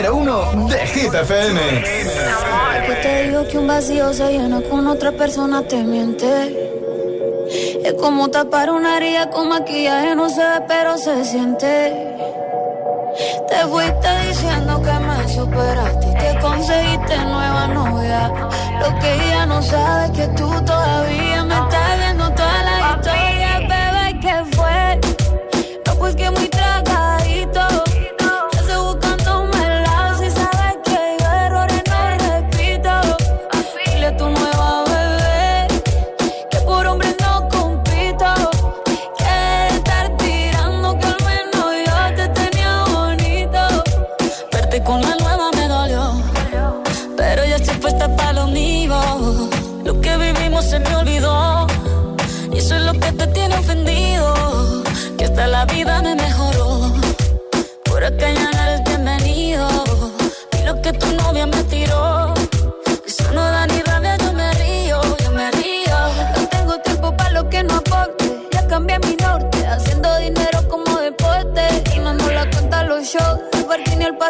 Número uno de Hit FM. Pues te digo que un vacío se llena con otra persona, te miente. Es como tapar una herida con maquillaje, no se ve, pero se siente. Te fuiste diciendo que me superaste y que conseguiste nueva novia. Lo que ella no sabe es que tú todavía me estás viendo toda la historia, bebé, ¿qué fue? No, pues que muy.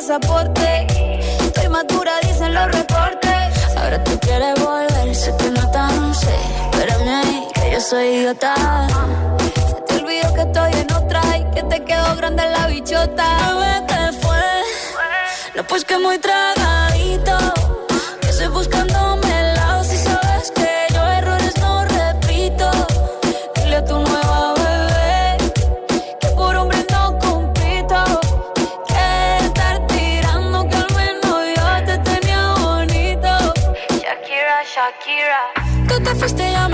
Pasaporte. Estoy madura, dicen los reportes. Ahora tú quieres volver, sé que no tan sé. Espérame ahí, que yo soy idiota. Se te olvidó que estoy en otra y que te quedó grande la bichota. Bebé, fue. No, pues que muy tragadito. Que estoy buscándome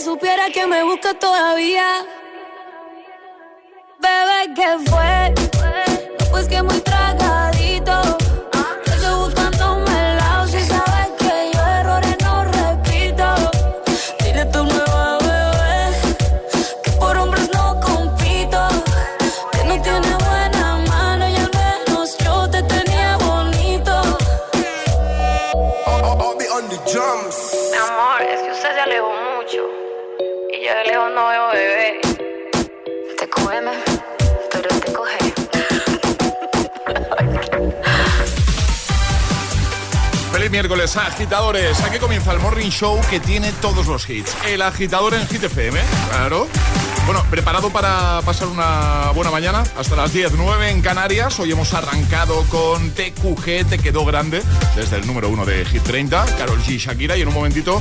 supiera que me busca todavía. Bebé, ¿qué fue? No, pues que muy miércoles, agitadores. Aquí comienza el Morning Show que tiene todos los hits. El agitador en Hit FM, claro. Bueno, preparado para pasar una buena mañana hasta las 10, 9 en Canarias. Hoy hemos arrancado con TQG, te quedó grande, desde el número 1 de Hit 30, Carol G, Shakira. Y en un momentito,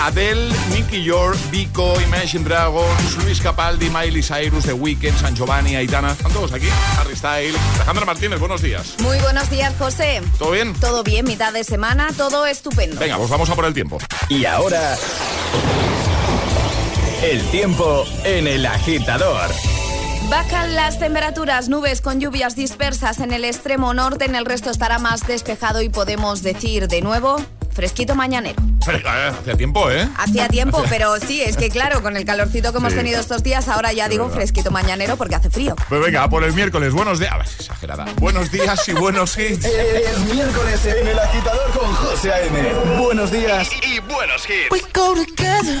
Adele, Nicky York, Vico, Imagine Dragons, Luis Capaldi, Miley Cyrus, The Weeknd, San Giovanni, Aitana. Están todos aquí. Harry Style. Alejandra Martínez, buenos días. Muy buenos días, José. ¿Todo bien? Todo bien, mitad de semana, todo estupendo. Venga, pues vamos a por el tiempo. Y ahora, el tiempo en el agitador. Bajan las temperaturas, nubes con lluvias dispersas en el extremo norte, en el resto estará más despejado y podemos decir de nuevo fresquito mañanero. Hacía tiempo, ¿eh? Hacía tiempo, pero sí, es que claro, con el calorcito que hemos Sí. tenido estos días, ahora ya digo fresquito mañanero porque hace frío. Pues venga, por el miércoles. Buenos días. A ver, exagerada. Buenos días y buenos hits. Es miércoles en el agitador con José A.M. Buenos días y, buenos hits. We go together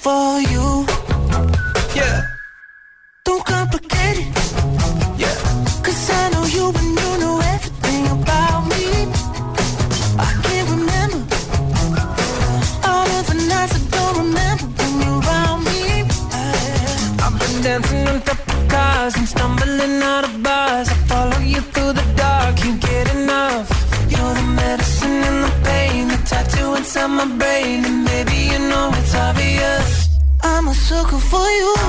for you. Yeah. Don't complicate it. sucker for you.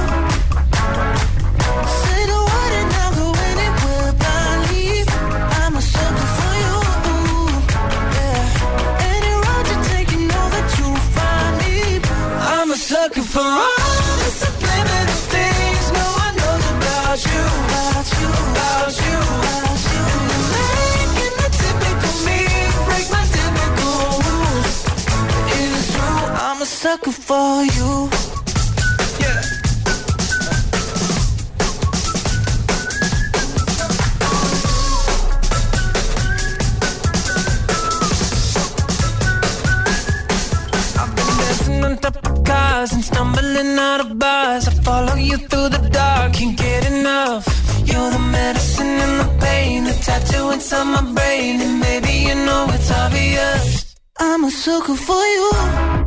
medicine and the pain, the tattoo inside my brain, and maybe you know it's obvious. I'm a sucker for you.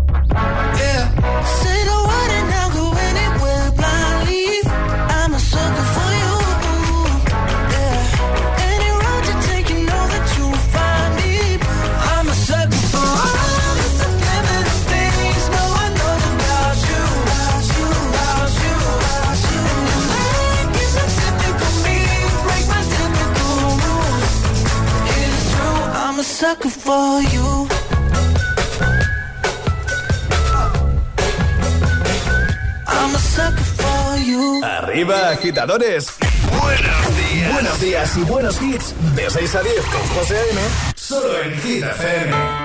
for you. I'm a sucker for you. Arriba, agitadores. Buenos días. Buenos días y buenos hits. De 6 a 10 con José A.M. Solo en FM.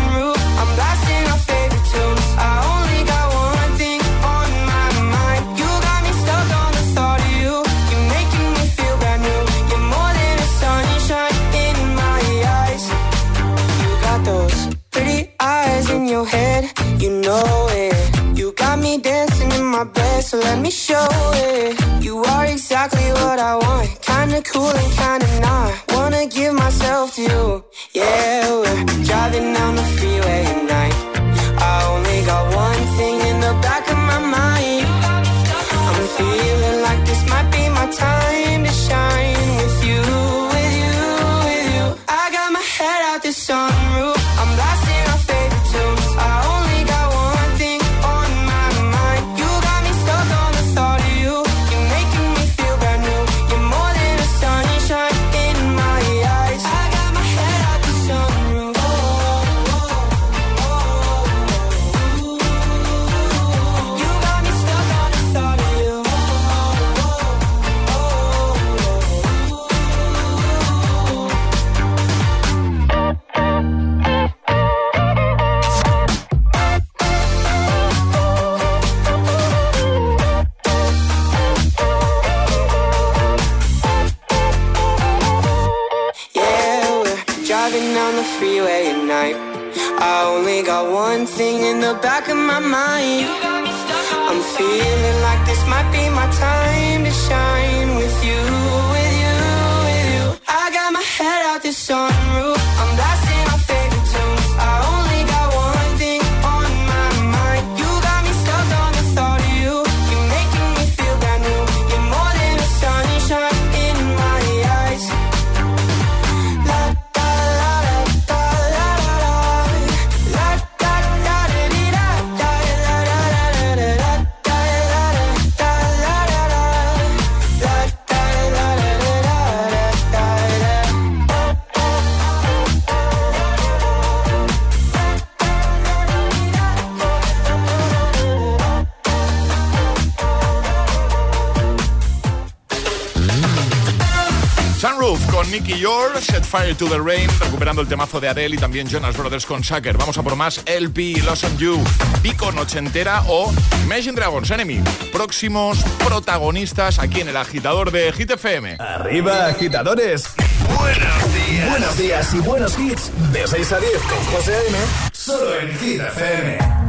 show it. You are exactly what I want. Kinda cool and kinda York, Set Fire to the Rain, recuperando el temazo de Adele y también Jonas Brothers con Sucker. Vamos a por más LP, Lost and You, Pico Nochentera o Imagine Dragons Enemy. Próximos protagonistas aquí en el agitador de Hit FM. Arriba, agitadores. Buenos días. Buenos días y buenos hits. De 6 a 10 con José A.M. Solo en Hit FM.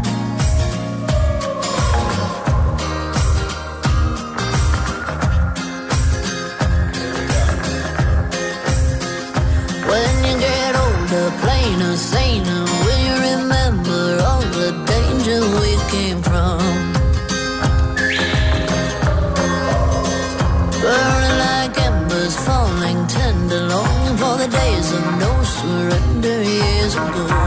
The plainer, saner. Will you remember all the danger we came from? Burning like embers, falling tender, longing for the days of no surrender years ago.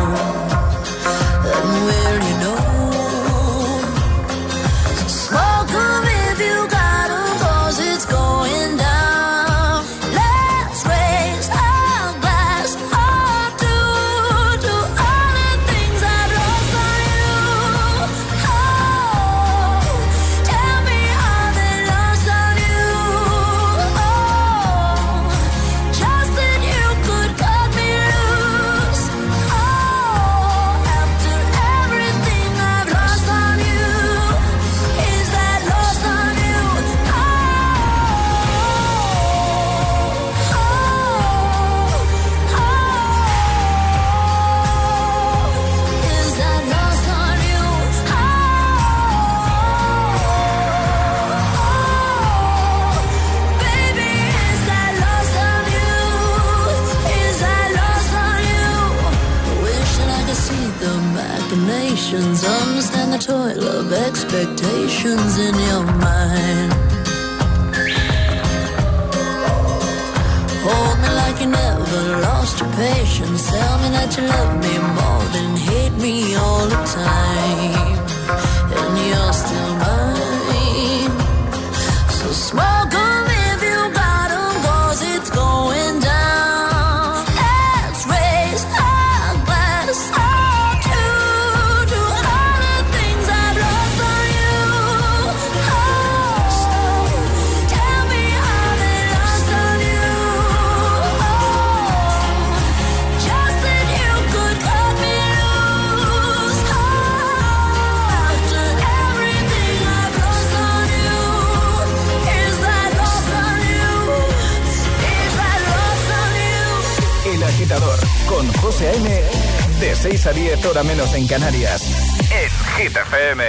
Hora menos en Canarias. En Hit FM.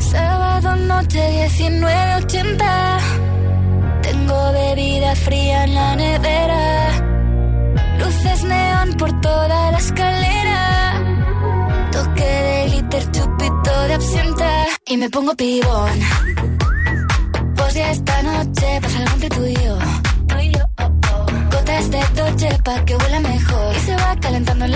Sábado noche 19.80. Tengo bebida fría en la nevera. Luces neón por toda la escalera. Toque de glitter, chupito de absenta. Y me pongo pibón. Pues ya esta noche pasa algo entre tú y yo de noche pa' que huela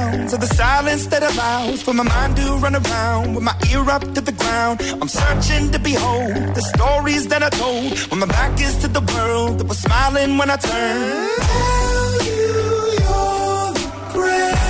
sounds of the silence that allows for my mind to run around with my ear up to the ground. I'm searching to behold the stories that I told when my back is to the world that was smiling when I turned. Tell you you're the greatest,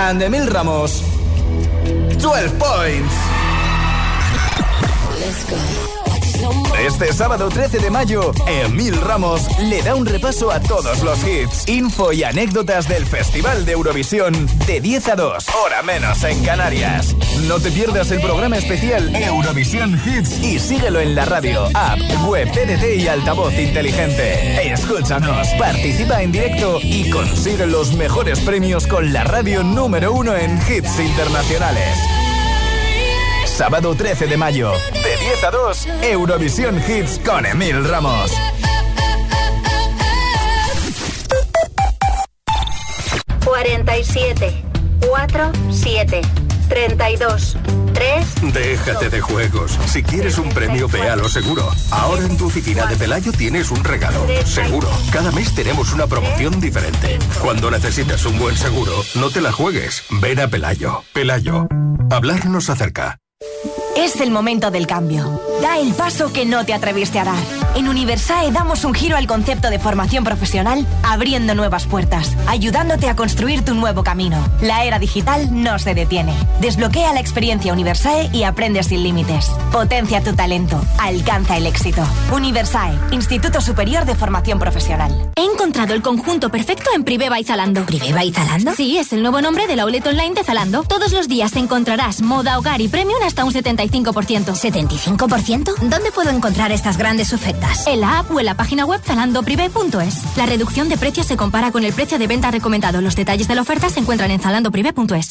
De Mil Ramos. 12 points. Este sábado 13 de mayo, Emil Ramos le da un repaso a todos los hits, info y anécdotas del Festival de Eurovisión de 10 a 2, hora menos en Canarias. No te pierdas el programa especial Eurovisión Hits y síguelo en la radio, app, web, TDT y altavoz inteligente. Escúchanos, participa en directo y consigue los mejores premios con la radio número uno en hits internacionales. Sábado 13 de mayo, de 10 a 2, Eurovisión Hits con Emil Ramos. ...47... ...4... 32... 3... Déjate de juegos. Si quieres un premio, ve a lo seguro. Ahora en tu oficina de Pelayo tienes un regalo. Seguro. Cada mes tenemos una promoción diferente. Cuando necesitas un buen seguro, no te la juegues. Ven a Pelayo. Pelayo. Hablar nos acerca. Es el momento del cambio. Da el paso que no te atreviste a dar. En Universae damos un giro al concepto de formación profesional, abriendo nuevas puertas, ayudándote a construir tu nuevo camino. La era digital no se detiene. Desbloquea la experiencia Universae y aprende sin límites. Potencia tu talento. Alcanza el éxito. Universae, Instituto Superior de Formación Profesional. He encontrado el conjunto perfecto en Privé by Zalando. ¿Privé by Zalando? Sí, es el nuevo nombre de la outlet online de Zalando. Todos los días encontrarás moda, hogar y premium hasta un 70 75%. ¿75%? ¿Dónde puedo encontrar estas grandes ofertas? En la app o en la página web zalandoprivé.es. La reducción de precios se compara con el precio de venta recomendado. Los detalles de la oferta se encuentran en zalandoprivé.es.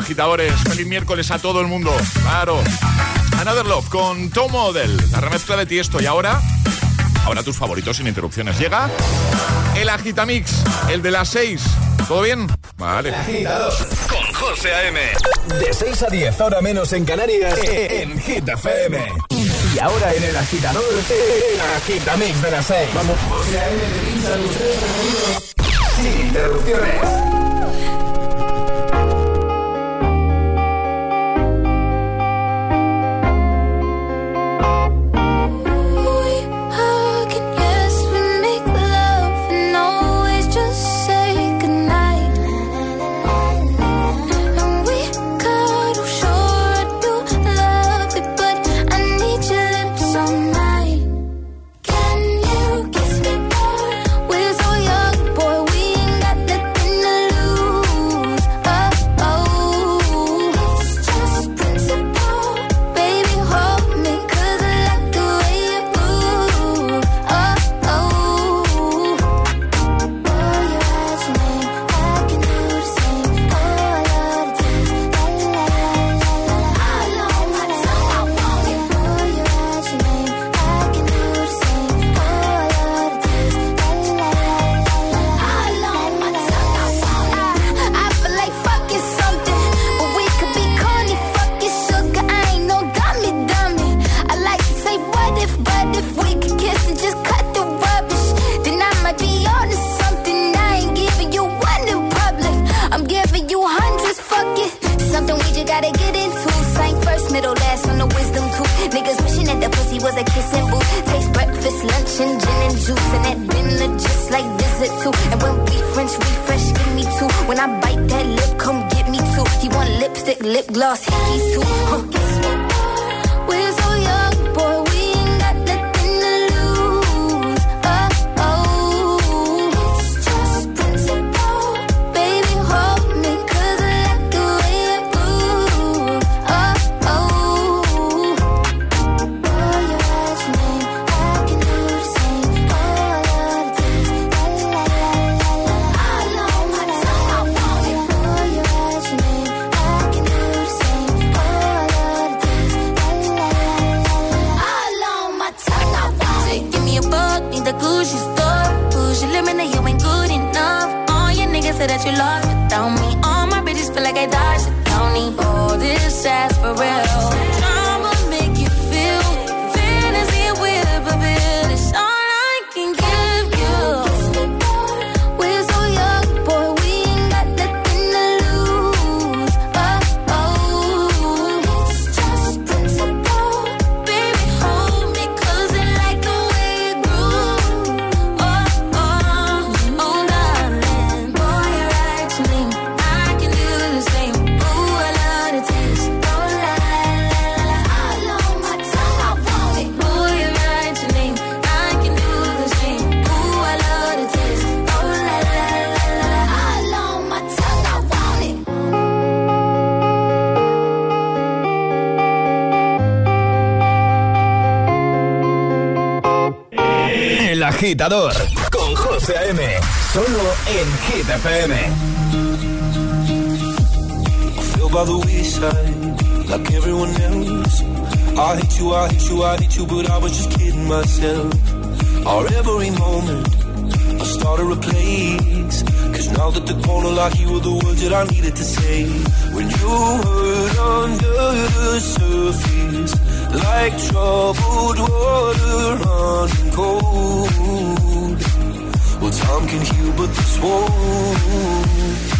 agitadores. Feliz miércoles a todo el mundo. Claro. Another Love con Tom Model, la remezcla de Tiesto. Y ahora, ahora tus favoritos sin interrupciones. Llega el Agitamix, el de las 6. ¿Todo bien? Vale. Con José A.M. De 6 a 10, ahora menos en Canarias, en Hit FM. Y ahora en el agitador, el Agitamix de las 6. Vamos. José A.M. de Sin interrupciones. agitador con José M. Solo en Hit FM. I by the wayside, like everyone else. I hate you, I hate you, I hate you, but I was just kidding myself. Our every moment, I started a place. Cause now that the corner like you were the words that I needed to say. When you hurt under the surface, like troubled water running cold Can heal but this won't.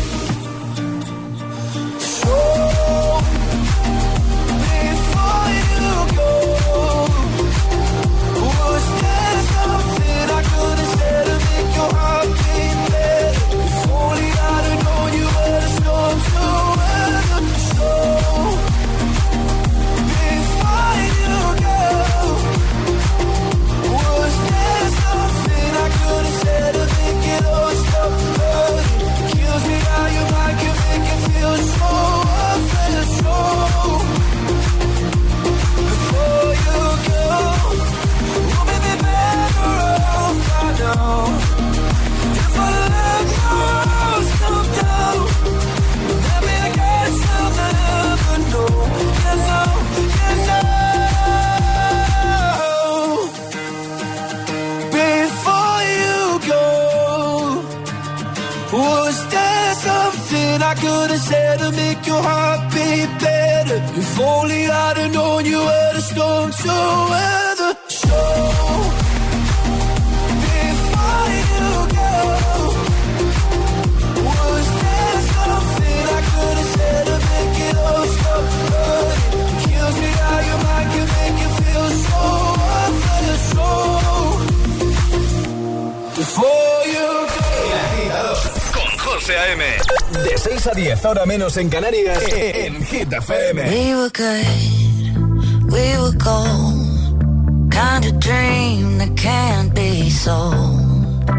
menos en Canarias, en Hit FM. We were good, we were gold. Kind of dream that can't be sold.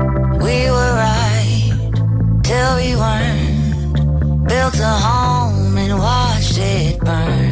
We were right till we weren't. Built a home and watched it burn.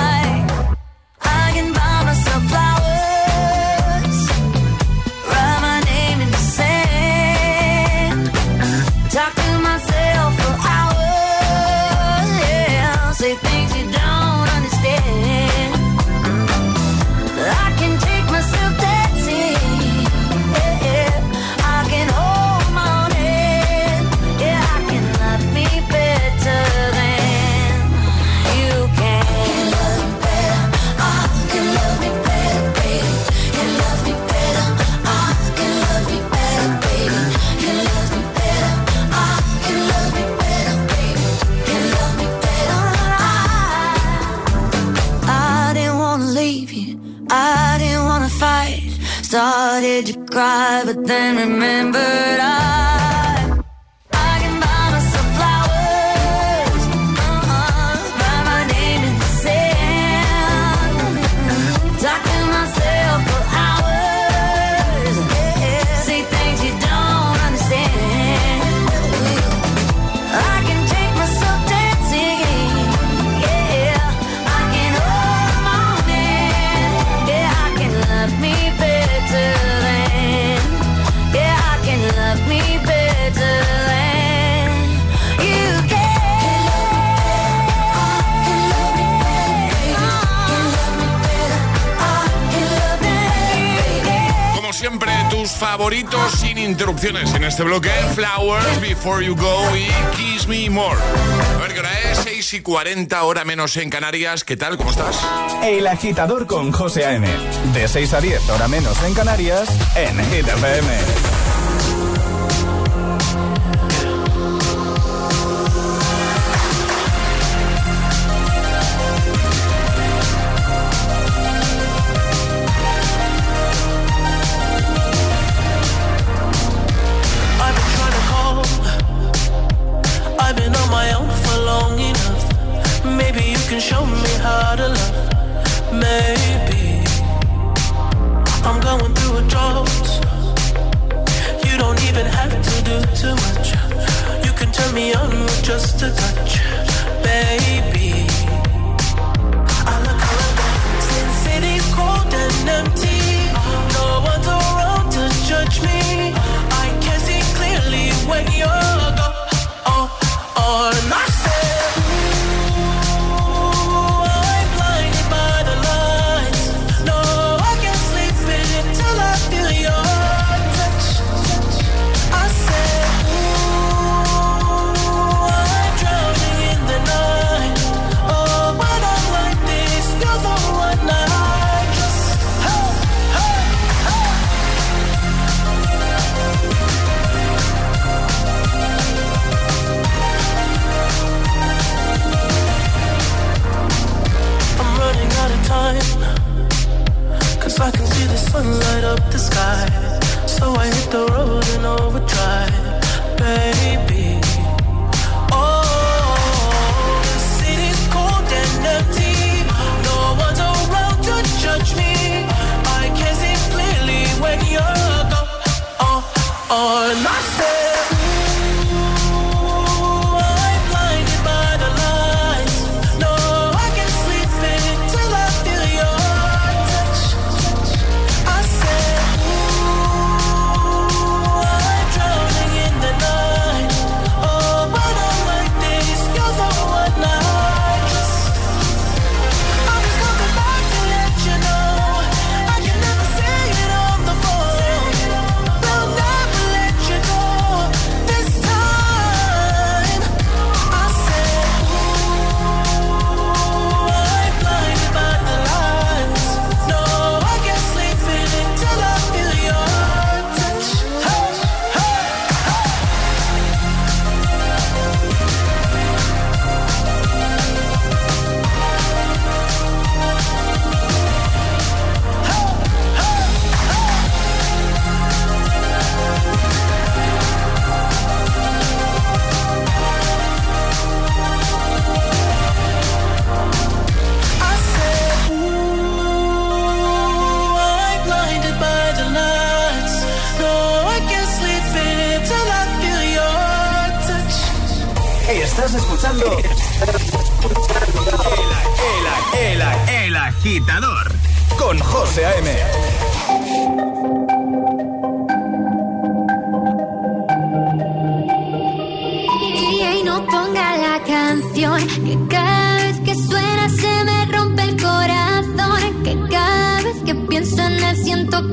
then remember tus favoritos sin interrupciones en este bloque. Flowers, Before You Go y Kiss Me More. A ver qué hora es, 6 y 40, hora menos en Canarias. ¿Qué tal? ¿Cómo estás? El agitador con José A.M. De 6 a 10, hora menos en Canarias, en Hit just a touch, baby. I look around, sin city's cold and empty. No one's around to judge me. I can see clearly when you're gone. Oh, oh, oh high. So I hit the road in overdrive.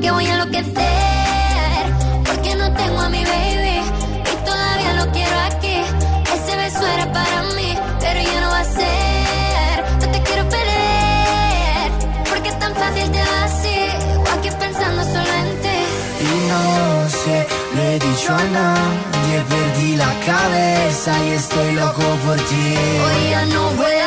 que voy a enloquecer. Porque no tengo a mi baby y todavía lo quiero aquí. Ese beso era para mí, pero ya no va a ser. No te quiero perder. Porque es tan fácil te va así. O aquí pensando solo en ti. Y no sé, le he dicho a nadie. Perdí la cabeza y estoy loco por ti. Hoy ya no voy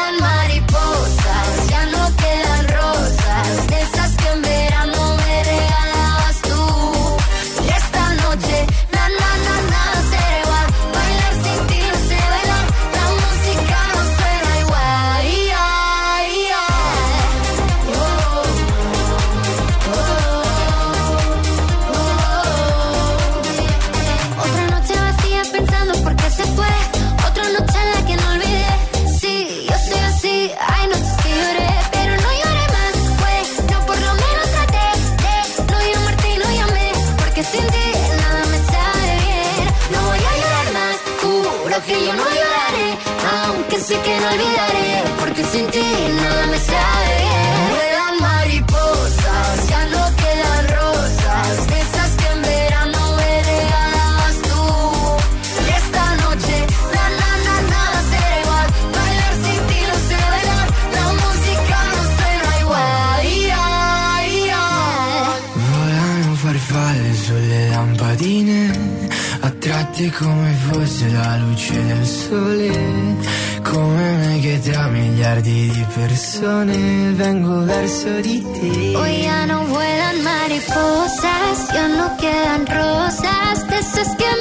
miliardi di persone vengo verso di te. Hoy ya no vuelan mariposas, ya no quedan rosas, de esas que me.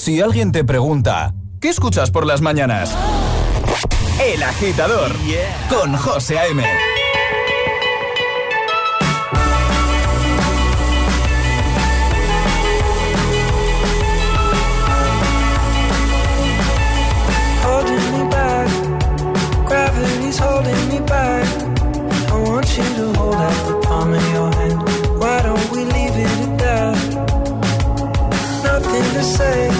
Si alguien te pregunta, ¿qué escuchas por las mañanas? El agitador con José A.M. gravity's holding me back. I want you to hold out the palm of your hand. Why don't we leave it at that? Nothing to say.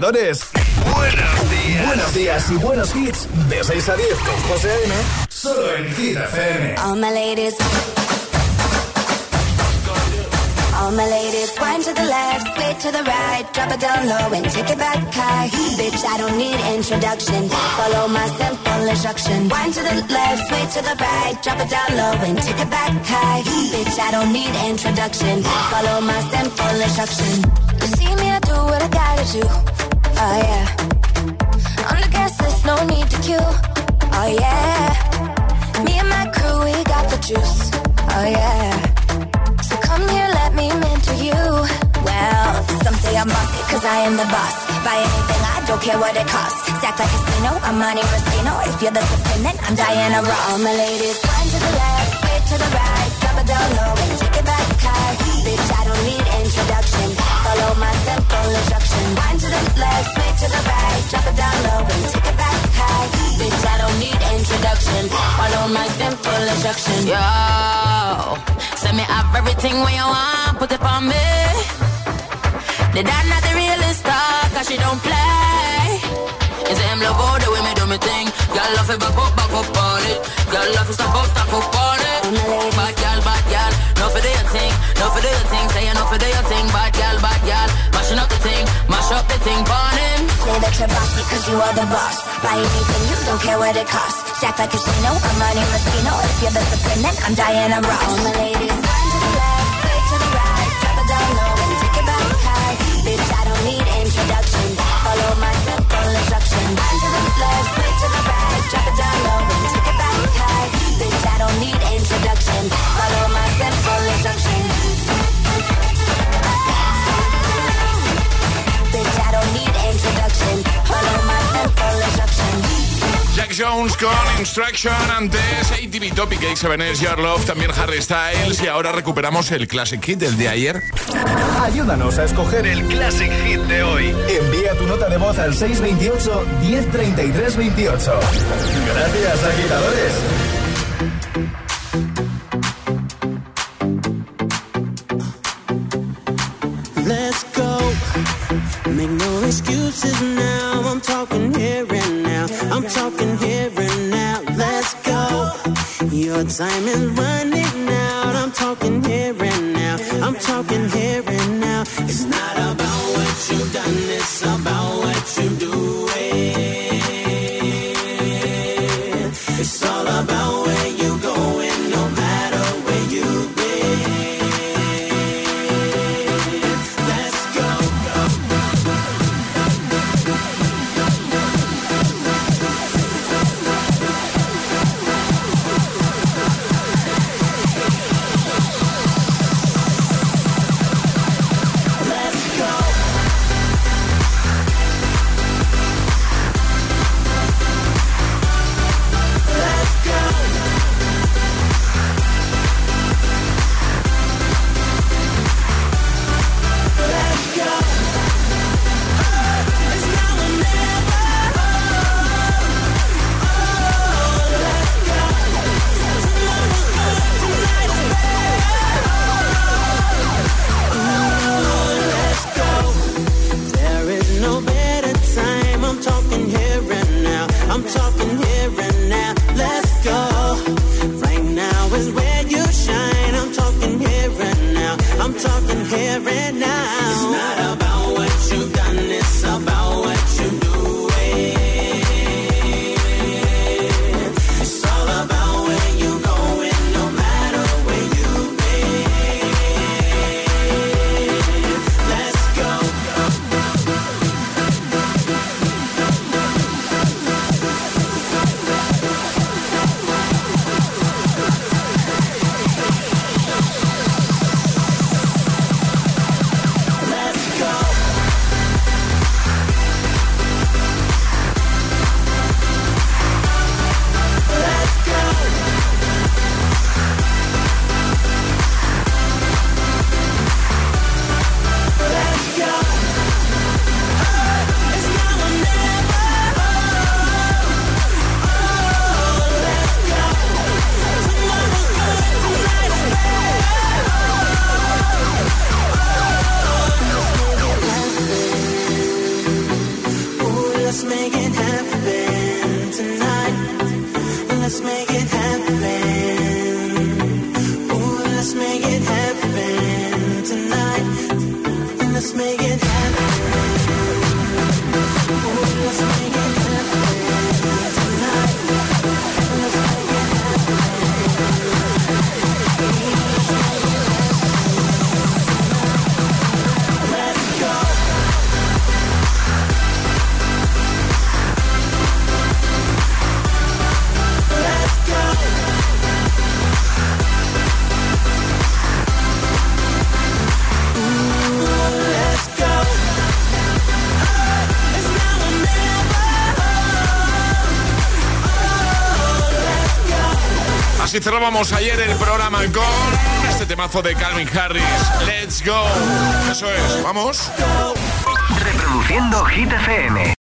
Agitadores. Buenos días. Buenos días y buenos hits. De 6 a 10 con José A.M. Solo en Hit FM. All my ladies. All my ladies, wind to the left, sway to the right, drop it down low and take it back high. Bitch, I don't need introduction. Follow my simple instruction. Wind to the left, sway to the right, drop it down low and take it back high. Bitch, I don't need introduction. Follow my simple instruction. You see me, I do what I gotta do. Oh yeah. No need to queue. Oh yeah. Me and my crew, we got the juice. Oh yeah. So come here, let me mentor you. Well, some say I'm I am the boss. Buy anything, I don't care what it costs. Stack like casino, I'm. If you're the I'm Diana Ross. My ladies, one to the left, way to the right. Drop it down low and take it back high. Bitch, I don't need introduction. My simple instruction. One to the left, to the right. Drop it down low and take it back high. Bitch, I don't need introduction. Follow my simple instruction. Yo, send me up everything when you want, put it on me. The dad not the realest star, cause she don't play. It's him love all the way me do me thing. Y'all love it, back up, back up on it. Y'all love it, stop up, stop up on it. Bad gal, bad gal, no for the thing, no for the thing. Say no for the thing, bad gal, bad gal. Mashing up the thing, mash up the thing, burn him. Say that you're bossy cause you are the boss. Buy anything, you don't care what it costs. Stack like a casino, I'm Monte Rustino. If you're the supreme, then I'm Diana Ross. All my ladies, left, to the right. Drop it down low and take it back high. Bitch, I don't need introduction. Follow my simple instruction. One to the left, way to the right. Drop it down low and take it back high. Bitch, I don't need introduction. Jack Jones con Instruction antes ATV Topic X7S Your Love también Harry Styles y ahora recuperamos el Classic Hit del de ayer Ayúdanos a escoger el Classic Hit de hoy. Envía tu nota de voz al 628 1033 28. Gracias, agitadores. Ayer el programa con este temazo de Calvin Harris. Let's go. Eso es, vamos. Reproduciendo Hit FM.